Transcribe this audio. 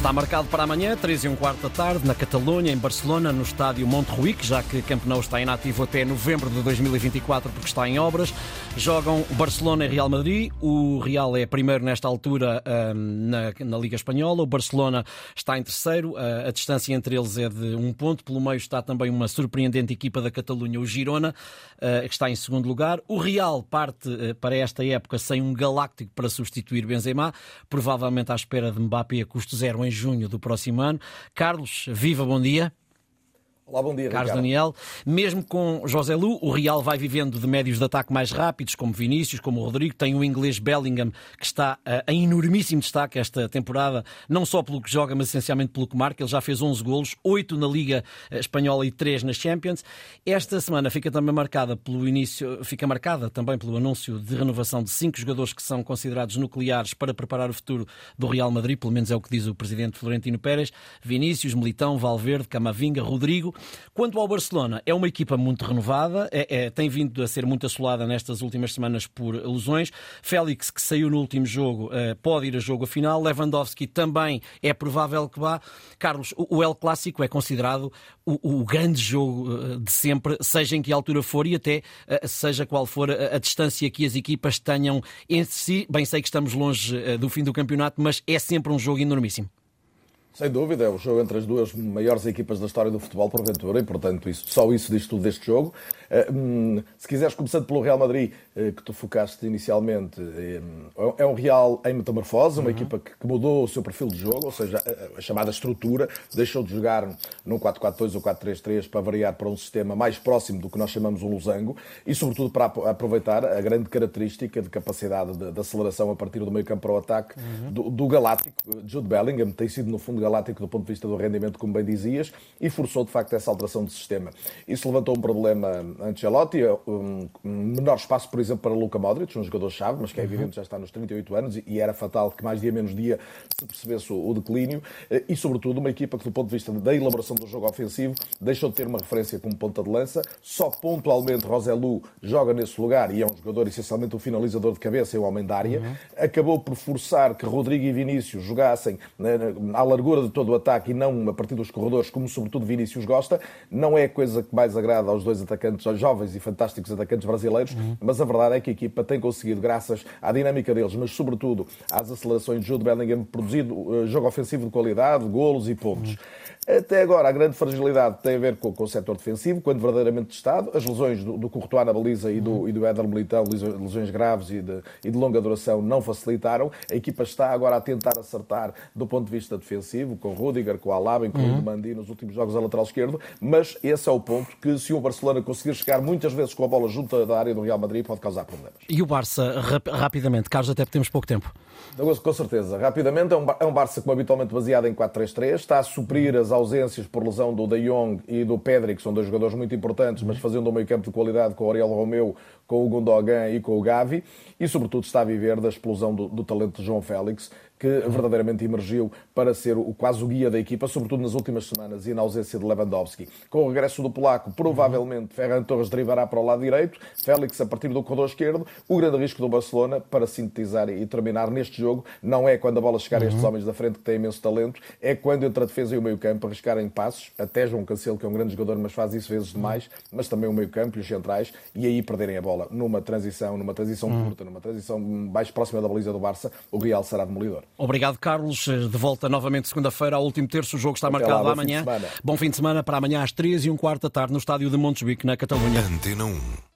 Está marcado para amanhã, 3 e um quarto da tarde, na Catalunha, em Barcelona, no estádio Montjuic, já que Camp Nou está inativo até novembro de 2024 porque está em obras. Jogam Barcelona e Real Madrid. O Real é primeiro nesta altura na, na Liga Espanhola. O Barcelona está em terceiro. A distância entre eles é de um ponto. Pelo meio está também uma surpreendente equipa da Catalunha, o Girona, que está em segundo lugar. O Real parte para esta época sem um galáctico para substituir Benzema, provavelmente à espera de Mbappé a custo zero em em junho do próximo ano. Carlos, viva, bom dia. Olá, bom dia, Carlos Ricardo. Daniel. Mesmo com José Lu, o Real vai vivendo de médios de ataque mais rápidos, como Vinícius, como o Rodrigo. Tem o inglês Bellingham, que está uh, em enormíssimo destaque esta temporada, não só pelo que joga, mas essencialmente pelo que marca. Ele já fez 11 golos, 8 na Liga eh, Espanhola e 3 nas Champions. Esta semana fica também marcada pelo início, fica marcada também pelo anúncio de renovação de cinco jogadores que são considerados nucleares para preparar o futuro do Real Madrid, pelo menos é o que diz o presidente Florentino Pérez. Vinícius, Militão, Valverde, Camavinga, Rodrigo. Quanto ao Barcelona, é uma equipa muito renovada, é, é, tem vindo a ser muito assolada nestas últimas semanas por lesões. Félix, que saiu no último jogo, eh, pode ir a jogo a final. Lewandowski também é provável que vá. Carlos, o El Clássico é considerado o, o grande jogo eh, de sempre, seja em que altura for e até eh, seja qual for a, a distância que as equipas tenham entre si. Bem, sei que estamos longe do fim do campeonato, mas é sempre um jogo enormíssimo. Sem dúvida, é o jogo entre as duas maiores equipas da história do futebol, porventura, e portanto isso, só isso diz tudo deste jogo. Eh, hum, se quiseres, começando pelo Real Madrid, eh, que tu focaste inicialmente, eh, é um Real em metamorfose, uma uhum. equipa que mudou o seu perfil de jogo, ou seja, a chamada estrutura, deixou de jogar num 4-4-2 ou 4-3-3 para variar para um sistema mais próximo do que nós chamamos um losango e, sobretudo, para aproveitar a grande característica de capacidade de, de aceleração a partir do meio campo para o ataque uhum. do, do galáctico. Jude Bellingham tem sido, no fundo, galáctico do ponto de vista do rendimento, como bem dizias, e forçou, de facto, essa alteração de sistema. Isso levantou um problema Ancelotti, um, menor espaço, por exemplo, para Luka Modric, um jogador-chave, mas que é evidente já está nos 38 anos e era fatal que mais dia menos dia se percebesse o declínio eh, e, sobretudo, uma equipa que, do ponto de vista da elaboração do jogo ofensivo, deixou de ter uma referência como ponta de lança. Só pontualmente Roselu joga nesse lugar e é um jogador essencialmente um finalizador de cabeça e um homem da área. Uhum. Acabou por forçar que Rodrigo e Vinícius jogassem à largura de todo o ataque e não a partir dos corredores, como sobretudo Vinícius gosta. Não é a coisa que mais agrada aos dois atacantes, aos jovens e fantásticos atacantes brasileiros, uhum. mas a verdade é que a equipa tem conseguido, graças à dinâmica deles, mas sobretudo às acelerações de Jude Bellingham, produzido uh, jogo ofensivo de qualidade, golos e pontos. Uhum. Até agora, a grande fragilidade tem a ver com, com o setor defensivo, quando verdadeiramente testado. As lesões do, do Courtois na baliza e do, e do Éder Militão, lesões graves e de, e de longa duração, não facilitaram. A equipa está agora a tentar acertar do ponto de vista defensivo, com Rudiger, com Alaba, incluindo uhum. Mandi nos últimos jogos a lateral esquerdo. Mas esse é o ponto que, se o Barcelona conseguir chegar muitas vezes com a bola junto da área do Real Madrid, pode causar problemas. E o Barça, rap rapidamente, Carlos, até temos pouco tempo. Com certeza. Rapidamente, é um, é um Barça como habitualmente baseado em 4-3-3, está a suprir as ausências por lesão do De Jong e do Pedri, que são dois jogadores muito importantes, mas fazendo um meio campo de qualidade com o Ariel Romeu, com o Gundogan e com o Gavi, e sobretudo está a viver da explosão do, do talento de João Félix, que verdadeiramente emergiu para ser o, quase o guia da equipa, sobretudo nas últimas semanas e na ausência de Lewandowski. Com o regresso do polaco, provavelmente Ferran Torres derivará para o lado direito, Félix a partir do corredor esquerdo. O grande risco do Barcelona, para sintetizar e terminar neste jogo, não é quando a bola chegar a estes homens da frente que têm imenso talento, é quando entre a defesa e o meio campo arriscarem passos, até João Cancelo, que é um grande jogador, mas faz isso vezes demais, mas também o meio campo e os centrais, e aí perderem a bola numa transição, numa transição curta, numa transição mais próxima da baliza do Barça, o Real será demolidor. Obrigado, Carlos. De volta novamente segunda-feira ao último terço. O jogo está Até marcado lá, amanhã. Bom fim de semana para amanhã às 3 e um quarto da tarde no estádio de Montjuic, na Catalunha. Antena 1.